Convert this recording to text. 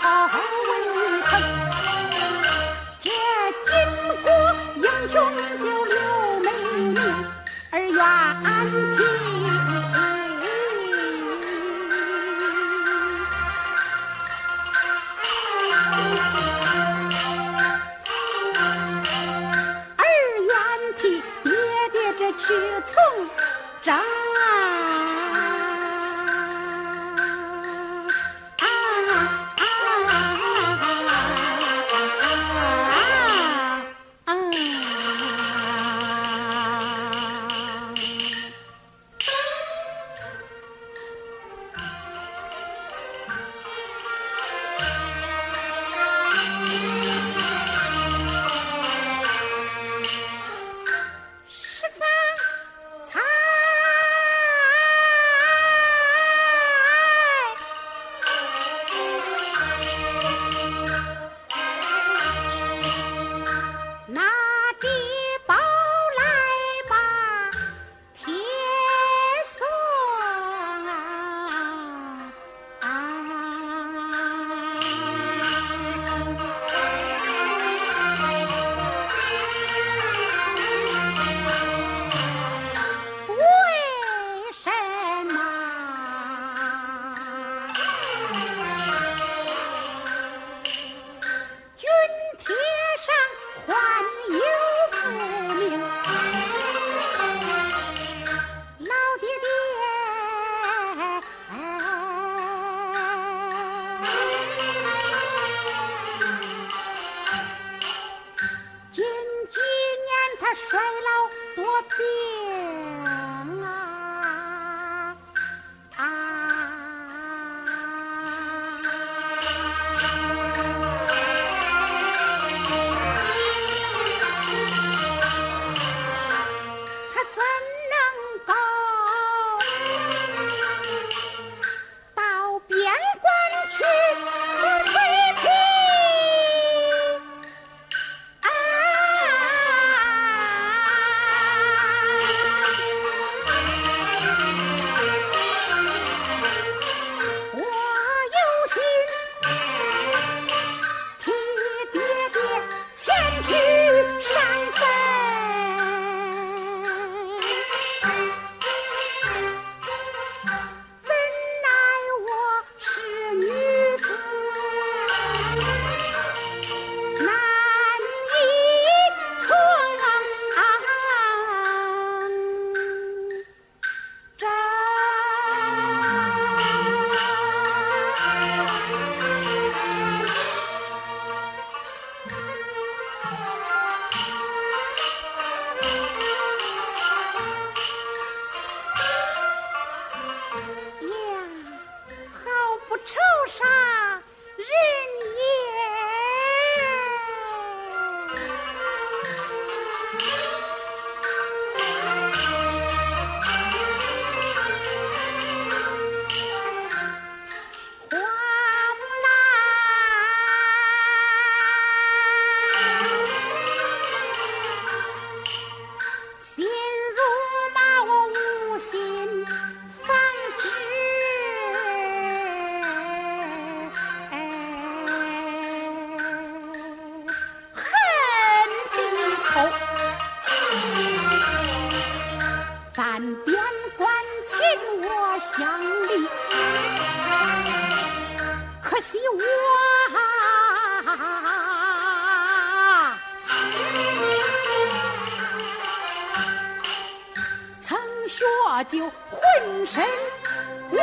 啊可惜我。曾学就浑身无